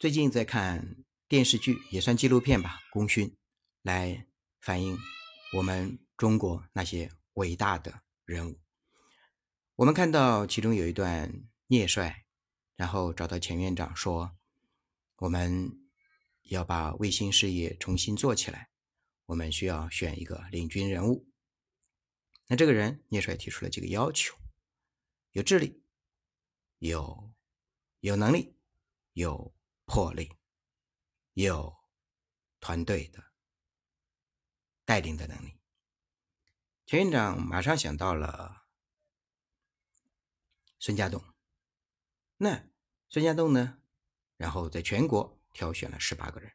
最近在看电视剧，也算纪录片吧，《功勋》，来反映我们中国那些伟大的人物。我们看到其中有一段聂帅，然后找到钱院长说：“我们要把卫星事业重新做起来，我们需要选一个领军人物。”那这个人，聂帅提出了几个要求：有智力，有有能力，有。魄力，有团队的带领的能力。钱院长马上想到了孙家栋。那孙家栋呢？然后在全国挑选了十八个人，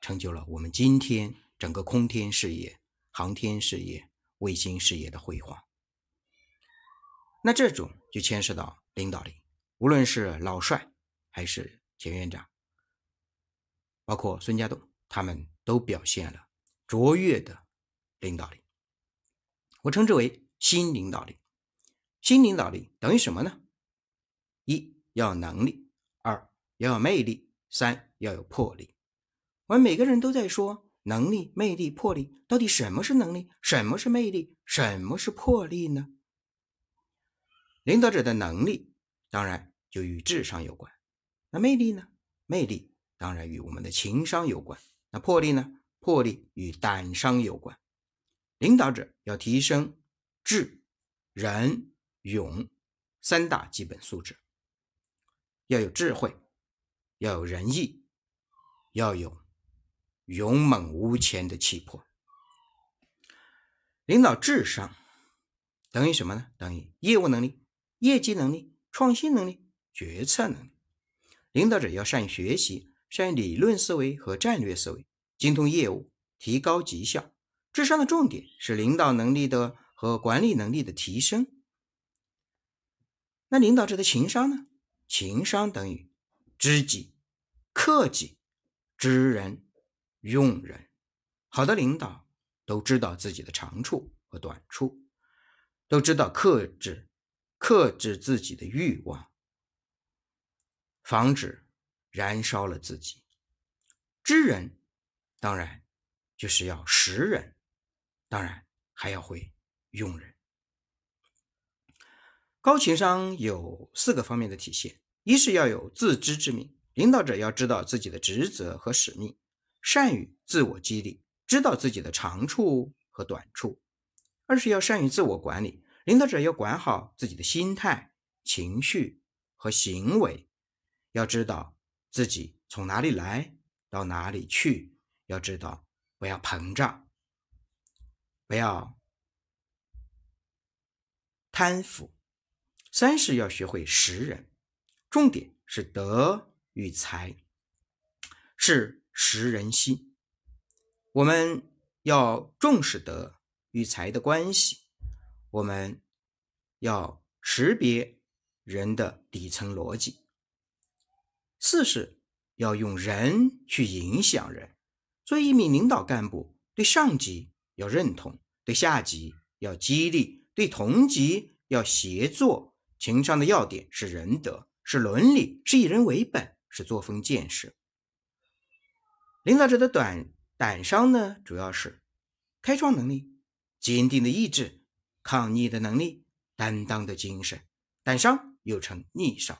成就了我们今天整个空天事业、航天事业、卫星事业的辉煌。那这种就牵涉到领导力，无论是老帅还是。钱院长，包括孙家栋，他们都表现了卓越的领导力。我称之为新领导力。新领导力等于什么呢？一要有能力，二要有魅力，三要有魄力。我们每个人都在说能力、魅力、魄力，到底什么是能力？什么是魅力？什么是魄力呢？领导者的能力，当然就与智商有关。那魅力呢？魅力当然与我们的情商有关。那魄力呢？魄力与胆商有关。领导者要提升智、仁、勇三大基本素质，要有智慧，要有仁义，要有勇猛无前的气魄。领导智商等于什么呢？等于业务能力、业绩能力、创新能力、决策能力。领导者要善于学习，善于理论思维和战略思维，精通业务，提高绩效。智商的重点是领导能力的和管理能力的提升。那领导者的情商呢？情商等于知己、克己、知人、用人。好的领导都知道自己的长处和短处，都知道克制、克制自己的欲望。防止燃烧了自己。知人当然就是要识人，当然还要会用人。高情商有四个方面的体现：一是要有自知之明，领导者要知道自己的职责和使命，善于自我激励，知道自己的长处和短处；二是要善于自我管理，领导者要管好自己的心态、情绪和行为。要知道自己从哪里来到哪里去，要知道不要膨胀，不要贪腐。三是要学会识人，重点是德与才，是识人心。我们要重视德与才的关系，我们要识别人的底层逻辑。四是要用人去影响人。作为一名领导干部，对上级要认同，对下级要激励，对同级要协作。情商的要点是仁德，是伦理，是以人为本，是作风建设。领导者的胆胆商呢，主要是开创能力、坚定的意志、抗逆的能力、担当的精神。胆商又称逆商。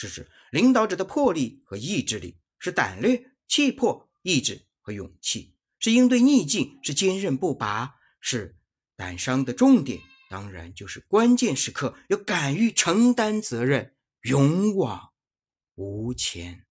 是指领导者的魄力和意志力，是胆略、气魄、意志和勇气，是应对逆境，是坚韧不拔，是胆商的重点。当然，就是关键时刻要敢于承担责任，勇往无前。